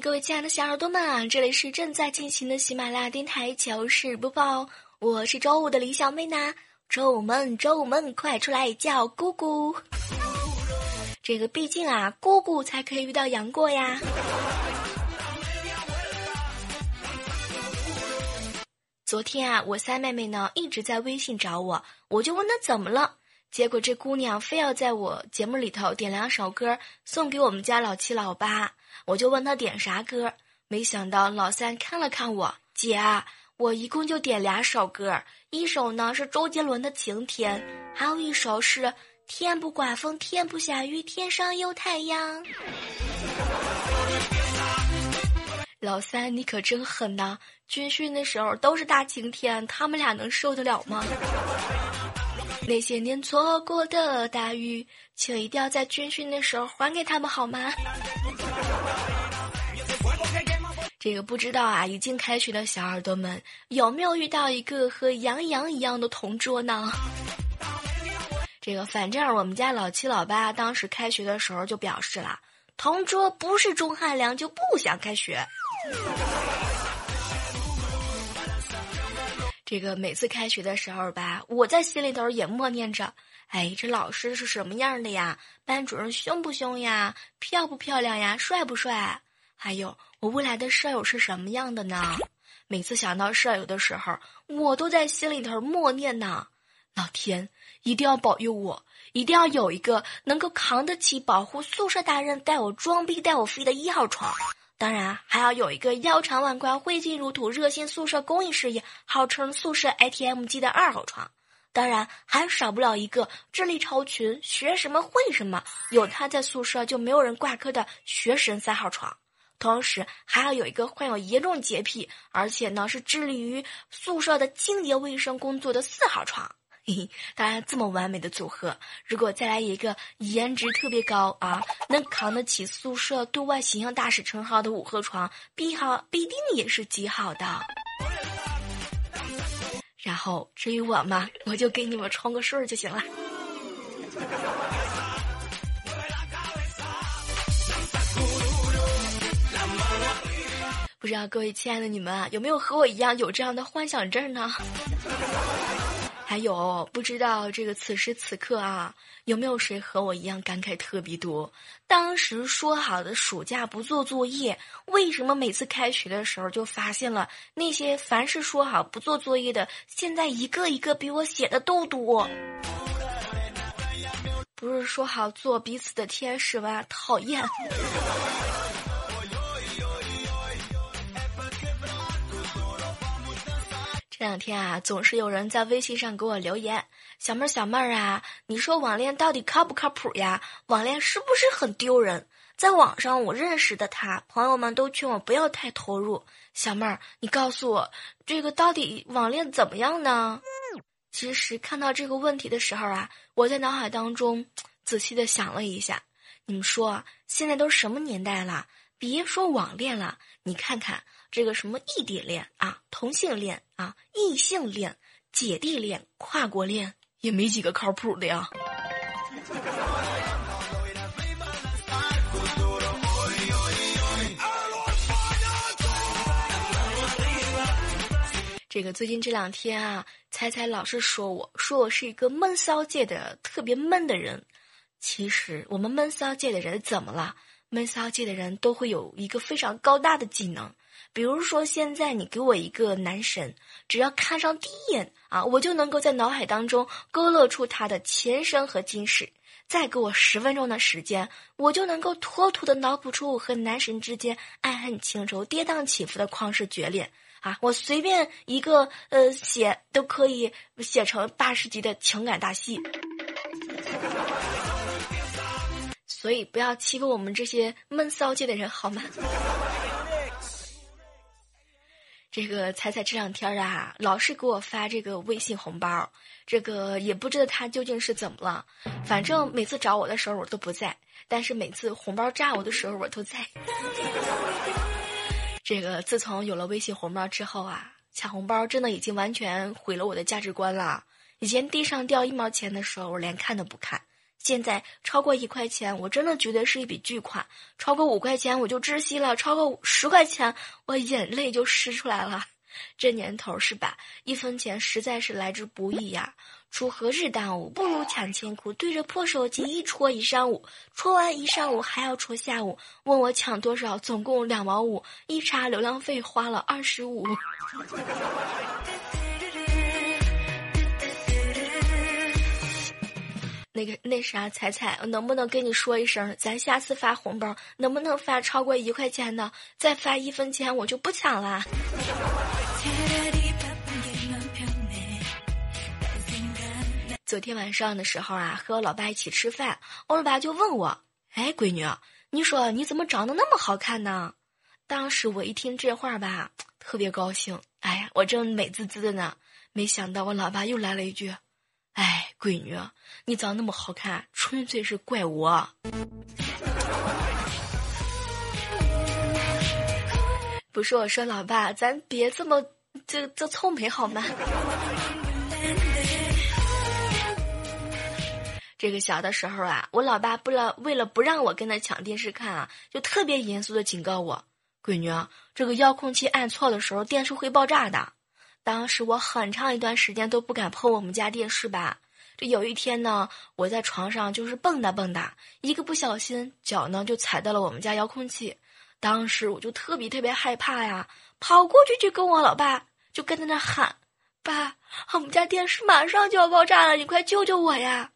各位亲爱的小耳朵们，这里是正在进行的喜马拉雅电台糗事播报，我是周五的李小妹呢。周五们，周五们，快出来叫姑姑！这个毕竟啊，姑姑才可以遇到杨过呀。昨天啊，我三妹妹呢一直在微信找我，我就问她怎么了，结果这姑娘非要在我节目里头点两首歌送给我们家老七老八。我就问他点啥歌，没想到老三看了看我，姐，我一共就点俩首歌，一首呢是周杰伦的《晴天》，还有一首是《天不刮风天不下雨天上有太阳》。老三，你可真狠呐！军训的时候都是大晴天，他们俩能受得了吗？那些年错过的大雨，请一定要在军训的时候还给他们好吗？这个不知道啊，已经开学的小耳朵们有没有遇到一个和杨洋一样的同桌呢？这个反正我们家老七老八当时开学的时候就表示了，同桌不是钟汉良就不想开学。这个每次开学的时候吧，我在心里头也默念着：哎，这老师是什么样的呀？班主任凶不凶呀？漂不漂亮呀？帅不帅？还有我未来的舍友是什么样的呢？每次想到舍友的时候，我都在心里头默念呢：老天一定要保佑我，一定要有一个能够扛得起保护宿舍大人带我装逼带我飞的一号床。当然，还要有一个腰缠万贯、挥金如土、热心宿舍公益事业、号称宿舍 ATM 机的二号床。当然，还少不了一个智力超群、学什么会什么、有他在宿舍就没有人挂科的学神三号床。同时，还要有一个患有严重洁癖，而且呢是致力于宿舍的清洁卫生工作的四号床。当然，这么完美的组合，如果再来一个颜值特别高啊，能扛得起宿舍对外形象大使称号的五鹤床，必好必定也是极好的。然后至于我嘛，我就给你们冲个顺就行了。不知道各位亲爱的你们啊，有没有和我一样有这样的幻想症呢？还有不知道这个此时此刻啊，有没有谁和我一样感慨特别多？当时说好的暑假不做作业，为什么每次开学的时候就发现了那些凡是说好不做作业的，现在一个一个比我写的都多？不是说好做彼此的天使吗？讨厌！这两天啊，总是有人在微信上给我留言：“小妹儿，小妹儿啊，你说网恋到底靠不靠谱呀？网恋是不是很丢人？”在网上我认识的他，朋友们都劝我不要太投入。小妹儿，你告诉我，这个到底网恋怎么样呢？其实看到这个问题的时候啊，我在脑海当中仔细的想了一下。你们说，现在都什么年代了？别说网恋了，你看看。这个什么异地恋啊，同性恋啊，异性恋、姐弟恋、跨国恋，也没几个靠谱的呀。这个最近这两天啊，猜猜老是说我说我是一个闷骚界的特别闷的人。其实我们闷骚界的人怎么了？闷骚界的人都会有一个非常高大的技能。比如说，现在你给我一个男神，只要看上第一眼啊，我就能够在脑海当中勾勒出他的前生和今世。再给我十分钟的时间，我就能够妥妥的脑补出我和男神之间爱恨情仇、跌宕起伏的旷世绝恋啊！我随便一个呃写都可以写成八十集的情感大戏。所以不要欺负我们这些闷骚界的人，好吗？这个彩彩这两天啊，老是给我发这个微信红包，这个也不知道他究竟是怎么了。反正每次找我的时候我都不在，但是每次红包炸我的时候我都在。这个自从有了微信红包之后啊，抢红包真的已经完全毁了我的价值观了。以前地上掉一毛钱的时候，我连看都不看。现在超过一块钱，我真的觉得是一笔巨款；超过五块钱，我就窒息了；超过十块钱，我眼泪就湿出来了。这年头是吧？一分钱实在是来之不易呀！锄禾日当午，不如抢千苦。对着破手机一戳一上午，戳完一上午还要戳下午。问我抢多少？总共两毛五。一查流量费花了二十五。那个那啥，彩彩，我能不能跟你说一声，咱下次发红包能不能发超过一块钱的？再发一分钱我就不抢了。昨天晚上的时候啊，和我老爸一起吃饭，我老爸就问我：“哎，闺女，你说你怎么长得那么好看呢？”当时我一听这话吧，特别高兴。哎呀，我正美滋滋的呢，没想到我老爸又来了一句。哎，闺女，你长那么好看，纯粹是怪我。不是我说，老爸，咱别这么这这臭美好吗？这个小的时候啊，我老爸不了为了不让我跟他抢电视看啊，就特别严肃的警告我，闺女，这个遥控器按错的时候，电视会爆炸的。当时我很长一段时间都不敢碰我们家电视吧。这有一天呢，我在床上就是蹦跶蹦跶，一个不小心脚呢就踩到了我们家遥控器。当时我就特别特别害怕呀，跑过去就跟我老爸就跟在那喊：“爸，我们家电视马上就要爆炸了，你快救救我呀！”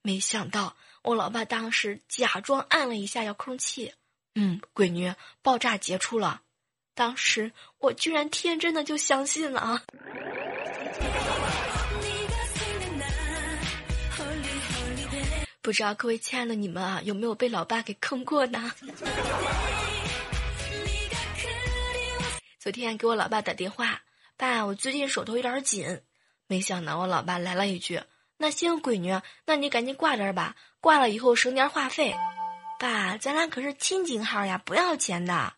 没想到我老爸当时假装按了一下遥控器，嗯，闺女，爆炸结束了。当时我居然天真的就相信了啊！不知道各位亲爱的你们啊，有没有被老爸给坑过呢？昨天给我老爸打电话，爸，我最近手头有点紧。没想到我老爸来了一句：“那行，闺女，那你赶紧挂点吧，挂了以后省点话费。”爸，咱俩可是亲情号呀，不要钱的。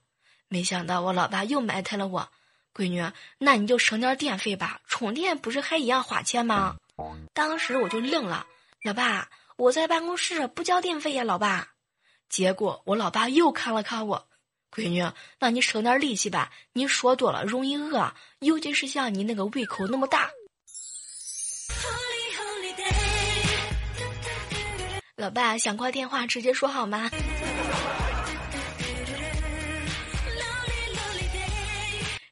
没想到我老爸又埋汰了我，闺女，那你就省点电费吧，充电不是还一样花钱吗？当时我就愣了，老爸，我在办公室不交电费呀，老爸。结果我老爸又看了看我，闺女，那你省点力气吧，你说多了容易饿，尤其是像你那个胃口那么大。老爸想挂电话直接说好吗？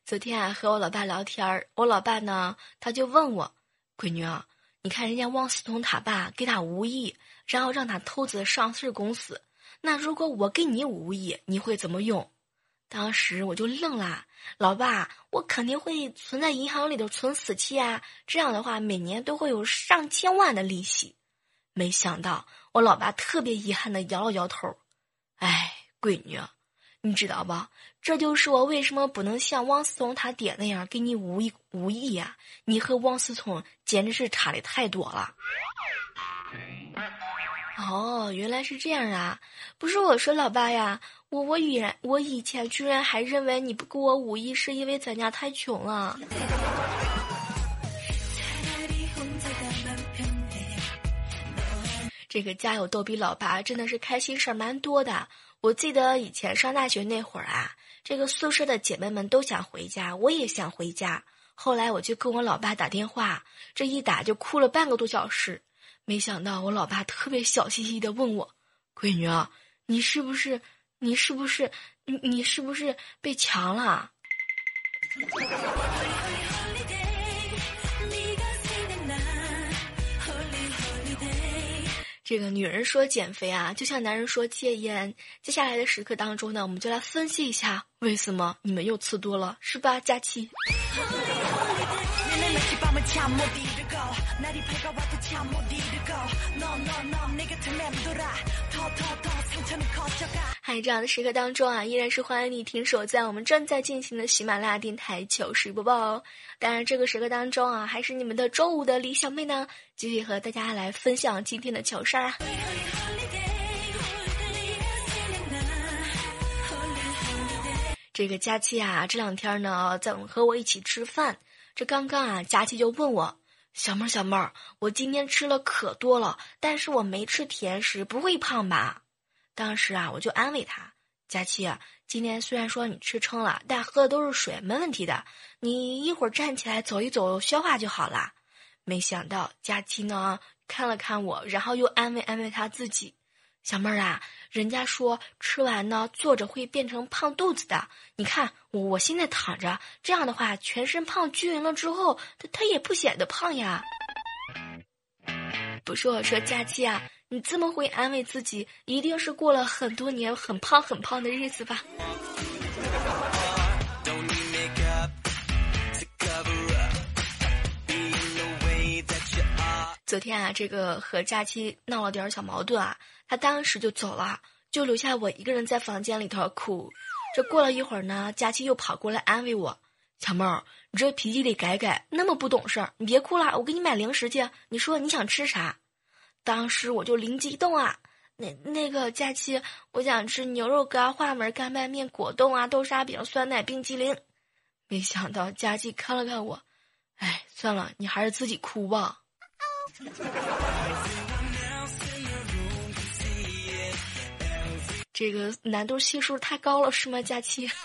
昨天啊，和我老爸聊天儿，我老爸呢，他就问我，闺女啊，你看人家汪思彤他爸给他五亿，然后让他投资上市公司，那如果我给你五亿，你会怎么用？当时我就愣了，老爸，我肯定会存在银行里头存死期啊，这样的话每年都会有上千万的利息。没想到我老爸特别遗憾的摇了摇头，哎，闺女。你知道吧？这就是我为什么不能像王思聪他爹那样给你五亿五亿呀！你和王思聪简直是差的太多了。哦，原来是这样啊！不是我说，老爸呀，我我以然我以前居然还认为你不给我五亿是因为咱家太穷了。这个家有逗比老爸真的是开心事儿蛮多的。我记得以前上大学那会儿啊，这个宿舍的姐妹们都想回家，我也想回家。后来我就跟我老爸打电话，这一打就哭了半个多小时。没想到我老爸特别小心翼翼的问我：“闺女啊，你是不是你是不是你你是不是被强了？”这个女人说减肥啊，就像男人说戒烟。接下来的时刻当中呢，我们就来分析一下，为什么你们又吃多了，是吧？佳期。在这样的时刻当中啊，依然是欢迎你停手在我们正在进行的喜马拉雅电台糗事播报哦。当然，这个时刻当中啊，还是你们的周五的李小妹呢，继续和大家来分享今天的糗事儿啊。这个佳期啊，这两天呢，在和我一起吃饭。这刚刚啊，佳期就问我：“小妹儿，小妹儿，我今天吃了可多了，但是我没吃甜食，不会胖吧？”当时啊，我就安慰她：“佳琪，今天虽然说你吃撑了，但喝的都是水，没问题的。你一会儿站起来走一走，消化就好了。”没想到佳琪呢，看了看我，然后又安慰安慰她自己。小妹儿啊，人家说吃完呢坐着会变成胖肚子的。你看我现在躺着，这样的话全身胖均匀了之后，它它也不显得胖呀。不是我说佳期啊，你这么会安慰自己，一定是过了很多年很胖很胖的日子吧？昨天啊，这个和佳期闹了点小矛盾啊。他当时就走了，就留下我一个人在房间里头哭。这过了一会儿呢，佳期又跑过来安慰我：“小妹儿，你这脾气得改改，那么不懂事儿，你别哭了，我给你买零食去。你说你想吃啥？”当时我就灵机一动啊，那那个假期，我想吃牛肉干、话梅干拌面、果冻啊、豆沙饼、酸奶冰激凌。没想到佳琪看了看我，哎，算了，你还是自己哭吧。这个难度系数太高了，是吗？佳期。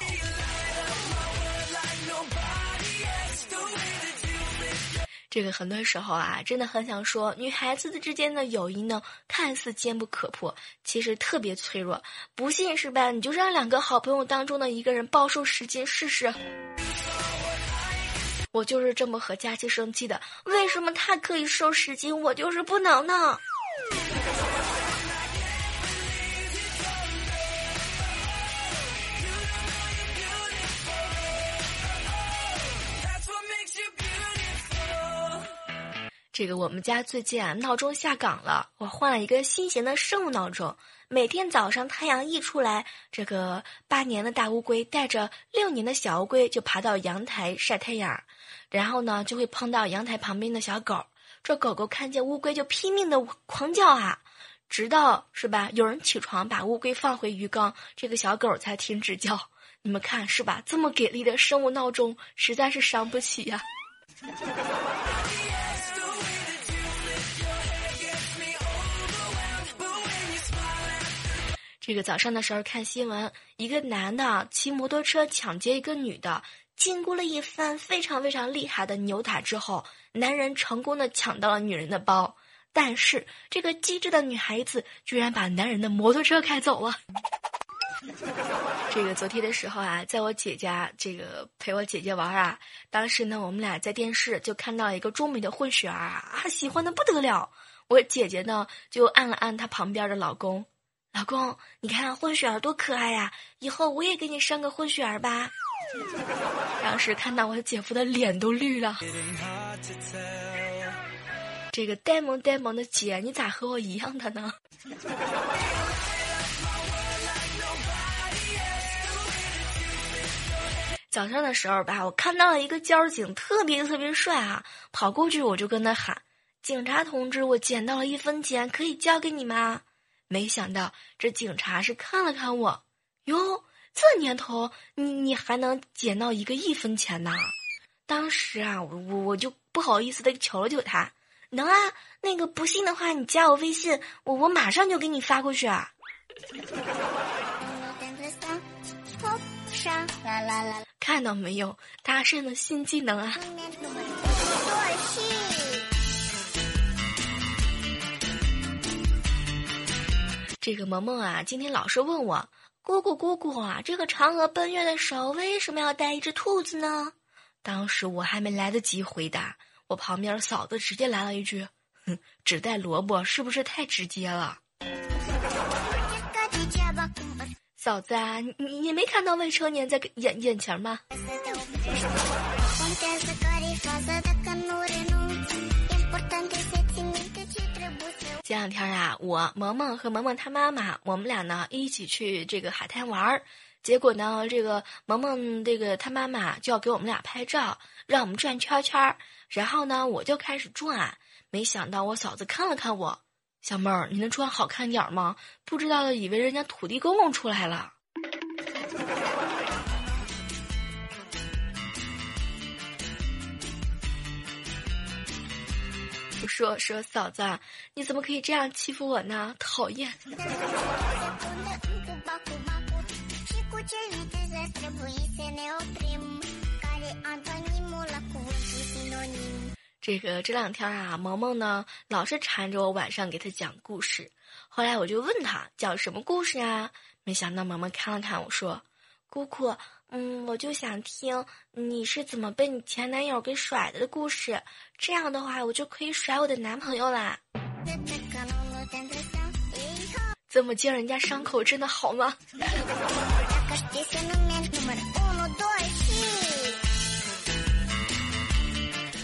这个很多时候啊，真的很想说，女孩子的之间的友谊呢，看似坚不可破，其实特别脆弱。不信是吧？你就让两个好朋友当中的一个人暴瘦十斤试试。我就是这么和佳琪生气的，为什么他可以瘦十斤，我就是不能呢？这个我们家最近啊闹钟下岗了，我换了一个新型的生物闹钟。每天早上太阳一出来，这个八年的大乌龟带着六年的小乌龟就爬到阳台晒太阳，然后呢就会碰到阳台旁边的小狗。这狗狗看见乌龟就拼命的狂叫啊，直到是吧？有人起床把乌龟放回鱼缸，这个小狗才停止叫。你们看是吧？这么给力的生物闹钟实在是伤不起呀。这个早上的时候看新闻，一个男的骑摩托车抢劫一个女的，经过了一番非常非常厉害的扭打之后，男人成功的抢到了女人的包，但是这个机智的女孩子居然把男人的摩托车开走了。这个昨天的时候啊，在我姐家这个陪我姐姐玩啊，当时呢我们俩在电视就看到一个中美的混血儿啊，喜欢的不得了，我姐姐呢就按了按她旁边的老公。老公，你看混血儿多可爱呀！以后我也给你生个混血儿吧。当时看到我姐夫的脸都绿了。这个呆萌呆萌的姐，你咋和我一样的呢？早上的时候吧，我看到了一个交警，特别特别帅啊！跑过去我就跟他喊：“警察同志，我捡到了一分钱，可以交给你吗？”没想到这警察是看了看我，哟，这年头你你还能捡到一个一分钱呢？当时啊，我我我就不好意思的求求他，能啊？那个不信的话，你加我微信，我我马上就给你发过去啊。看到没有，搭讪的新技能啊！这个萌萌啊，今天老是问我姑姑姑姑啊，这个嫦娥奔月的时候为什么要带一只兔子呢？当时我还没来得及回答，我旁边嫂子直接来了一句：“哼，只带萝卜是不是太直接了？”嫂子啊，你你没看到未成年在眼眼前吗？前两天啊，我萌萌和萌萌他妈妈，我们俩呢一起去这个海滩玩儿。结果呢，这个萌萌这个他妈妈就要给我们俩拍照，让我们转圈圈儿。然后呢，我就开始转，没想到我嫂子看了看我，小妹儿，你能转好看点吗？不知道的以为人家土地公公出来了。说说嫂子，你怎么可以这样欺负我呢？讨厌。这个这两天啊，萌萌呢老是缠着我晚上给他讲故事。后来我就问他讲什么故事啊？没想到萌萌看了看我说：“姑姑，嗯，我就想听你是怎么被你前男友给甩的故事。这样的话，我就可以甩我的男朋友啦。”这么揭人家伤口，真的好吗？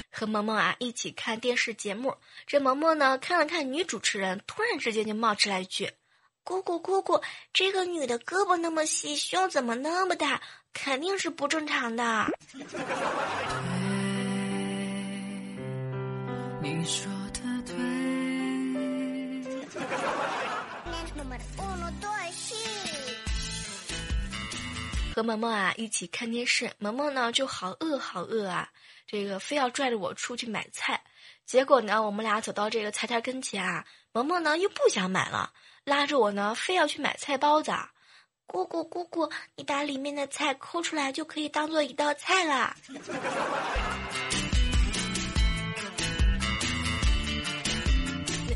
和萌萌啊一起看电视节目，这萌萌呢看了看女主持人，突然之间就冒出来一句：“姑姑姑姑，这个女的胳膊那么细，胸怎么那么大？肯定是不正常的。”你说的对。和萌萌啊一起看电视，萌萌呢就好饿好饿啊，这个非要拽着我出去买菜。结果呢，我们俩走到这个菜摊跟前啊，萌萌呢又不想买了，拉着我呢非要去买菜包子。姑姑姑姑，你把里面的菜抠出来就可以当做一道菜啦。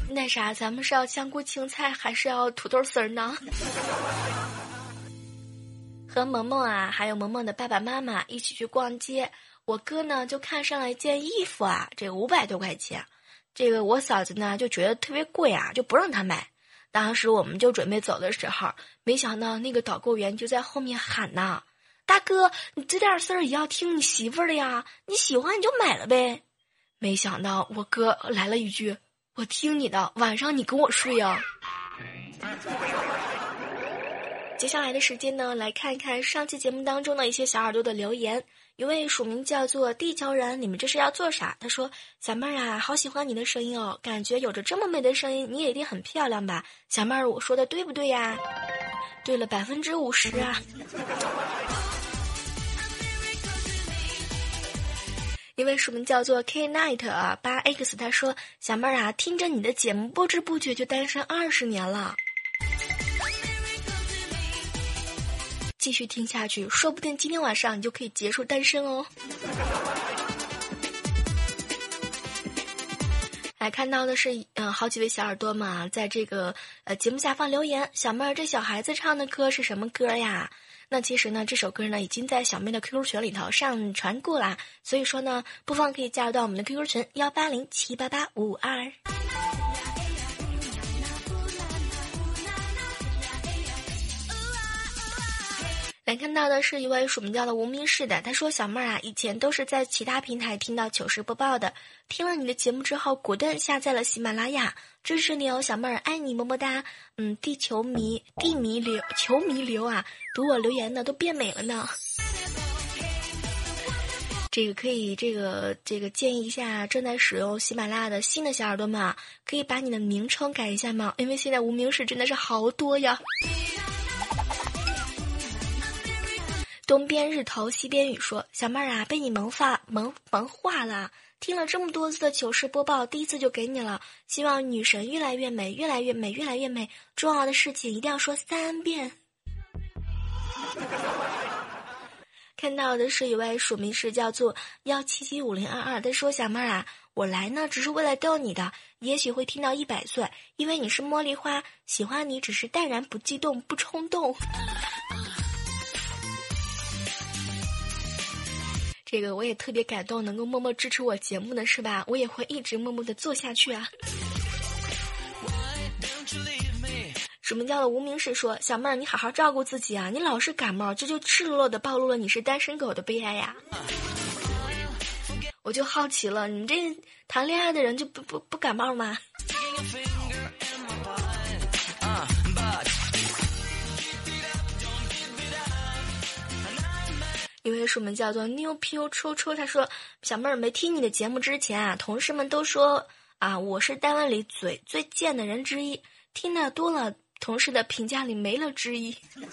那啥，咱们是要香菇青菜还是要土豆丝儿呢？和萌萌啊，还有萌萌的爸爸妈妈一起去逛街，我哥呢就看上了一件衣服啊，这五百多块钱，这个我嫂子呢就觉得特别贵啊，就不让他买。当时我们就准备走的时候，没想到那个导购员就在后面喊呐：“大哥，你这点事儿也要听你媳妇儿的呀，你喜欢你就买了呗。”没想到我哥来了一句。我听你的，晚上你跟我睡呀。接下来的时间呢，来看一看上期节目当中的一些小耳朵的留言。一位署名叫做地球人，你们这是要做啥？他说：“小妹儿啊，好喜欢你的声音哦，感觉有着这么美的声音，你也一定很漂亮吧？”小妹儿，我说的对不对呀？对了，百分之五十啊。一位署名叫做 K Night 啊八 X，他说：“小妹儿啊，听着你的节目，不知不觉就单身二十年了。继续听下去，说不定今天晚上你就可以结束单身哦。”来看到的是，嗯，好几位小耳朵嘛，在这个呃节目下方留言：“小妹儿，这小孩子唱的歌是什么歌呀？”那其实呢，这首歌呢已经在小妹的 QQ 群里头上传过啦，所以说呢，不妨可以加入到我们的 QQ 群幺八零七八八五二。来看到的是一位署名叫的无名氏的，他说：“小妹儿啊，以前都是在其他平台听到糗事播报的，听了你的节目之后，果断下载了喜马拉雅。”支持你哦，小妹儿，爱你，么么哒。嗯，地球迷，地迷流，球迷流啊，读我留言的都变美了呢。这个可以，这个这个建议一下正在使用喜马拉雅的新的小耳朵们啊，可以把你的名称改一下吗？因为现在无名氏真的是好多呀。东边日头西边雨说，小妹儿啊，被你萌发萌萌化了。听了这么多次的糗事播报，第一次就给你了。希望女神越来越美，越来越美，越来越美。重要的事情一定要说三遍。看到的是一位署名是叫做幺七七五零二二，他说：“小妹儿啊，我来呢只是为了逗你的，也许会听到一百岁，因为你是茉莉花，喜欢你只是淡然不激动不冲动。”这个我也特别感动，能够默默支持我节目的是吧？我也会一直默默的做下去啊。什么叫做无名氏说，小妹儿你好好照顾自己啊，你老是感冒，这就赤裸裸的暴露了你是单身狗的悲哀呀。我就好奇了，你们这谈恋爱的人就不不不感冒吗？一位署名叫做 New P U 抽抽，他说小妹儿没听你的节目之前啊，同事们都说啊，我是单位里嘴最贱的人之一。听的多了，同事的评价里没了之一。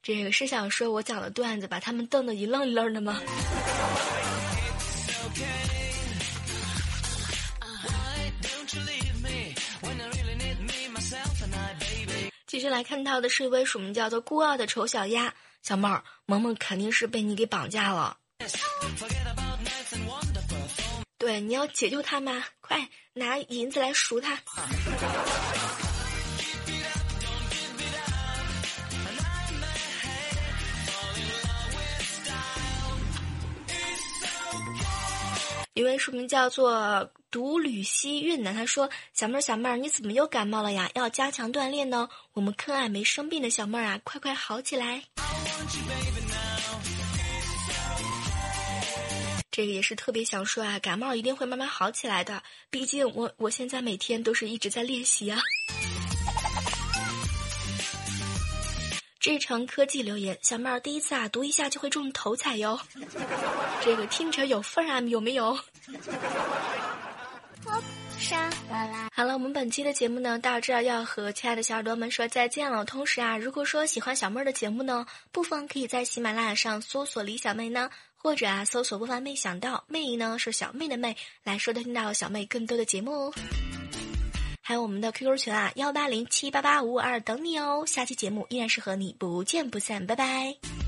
这个是想说我讲的段子把他们瞪得一愣一愣的吗？继续来看到的是一位署名叫做孤傲的丑小鸭，小妹，萌萌肯定是被你给绑架了。对，你要解救他吗？快拿银子来赎他。一位署名叫做独旅西运呢，他说：“小妹儿，小妹儿，你怎么又感冒了呀？要加强锻炼呢。我们可爱没生病的小妹儿啊，快快好起来。”这个也是特别想说啊，感冒一定会慢慢好起来的。毕竟我我现在每天都是一直在练习啊。志成科技留言：小妹儿第一次啊，读一下就会中头彩哟。这个听着有份儿啊，有没有？好了，我们本期的节目呢，到这儿要和亲爱的小耳朵们说再见了。同时啊，如果说喜欢小妹儿的节目呢，不妨可以在喜马拉雅上搜索李小妹呢，或者啊搜索“播放没想到”，妹呢是小妹的妹，来收听到小妹更多的节目哦。还有我们的 QQ 群啊，幺八零七八八五五二等你哦。下期节目依然是和你不见不散，拜拜。